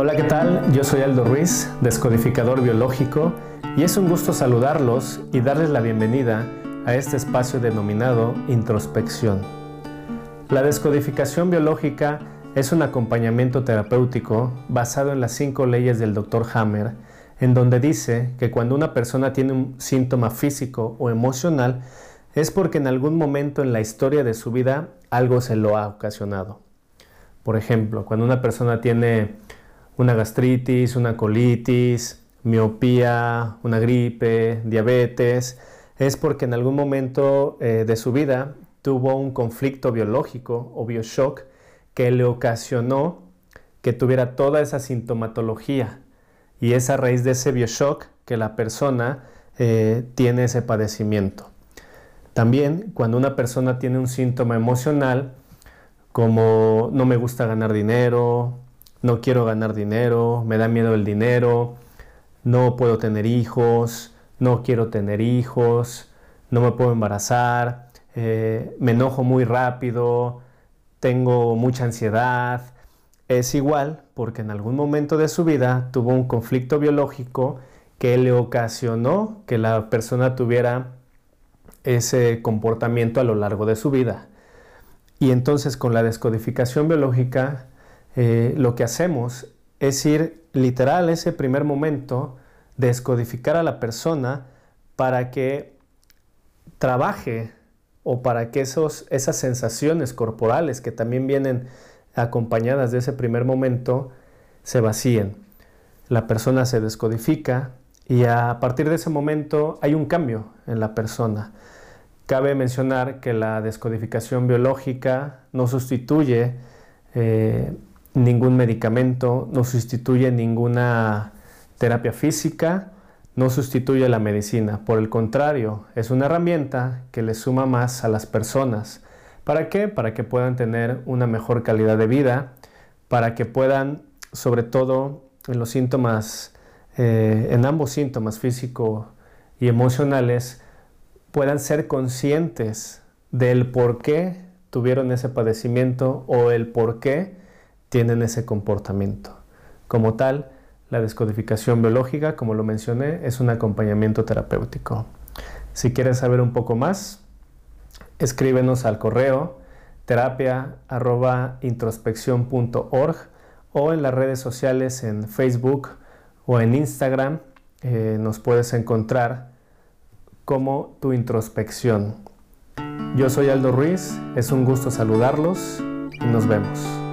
Hola, ¿qué tal? Yo soy Aldo Ruiz, descodificador biológico, y es un gusto saludarlos y darles la bienvenida a este espacio denominado introspección. La descodificación biológica es un acompañamiento terapéutico basado en las cinco leyes del Dr. Hammer, en donde dice que cuando una persona tiene un síntoma físico o emocional es porque en algún momento en la historia de su vida algo se lo ha ocasionado. Por ejemplo, cuando una persona tiene una gastritis, una colitis, miopía, una gripe, diabetes, es porque en algún momento eh, de su vida tuvo un conflicto biológico o bioshock que le ocasionó que tuviera toda esa sintomatología y es a raíz de ese bioshock que la persona eh, tiene ese padecimiento. También cuando una persona tiene un síntoma emocional como no me gusta ganar dinero, no quiero ganar dinero, me da miedo el dinero, no puedo tener hijos, no quiero tener hijos, no me puedo embarazar, eh, me enojo muy rápido, tengo mucha ansiedad. Es igual porque en algún momento de su vida tuvo un conflicto biológico que le ocasionó que la persona tuviera ese comportamiento a lo largo de su vida. Y entonces con la descodificación biológica eh, lo que hacemos es ir literal ese primer momento, descodificar a la persona para que trabaje o para que esos, esas sensaciones corporales que también vienen acompañadas de ese primer momento se vacíen. La persona se descodifica y a partir de ese momento hay un cambio en la persona. Cabe mencionar que la descodificación biológica no sustituye eh, ningún medicamento, no sustituye ninguna terapia física, no sustituye la medicina. Por el contrario, es una herramienta que le suma más a las personas. ¿Para qué? Para que puedan tener una mejor calidad de vida, para que puedan, sobre todo en los síntomas, eh, en ambos síntomas físico y emocionales, puedan ser conscientes del por qué tuvieron ese padecimiento o el por qué tienen ese comportamiento. Como tal, la descodificación biológica, como lo mencioné, es un acompañamiento terapéutico. Si quieres saber un poco más, escríbenos al correo terapia.introspección.org o en las redes sociales en Facebook o en Instagram eh, nos puedes encontrar como tu introspección. Yo soy Aldo Ruiz, es un gusto saludarlos y nos vemos.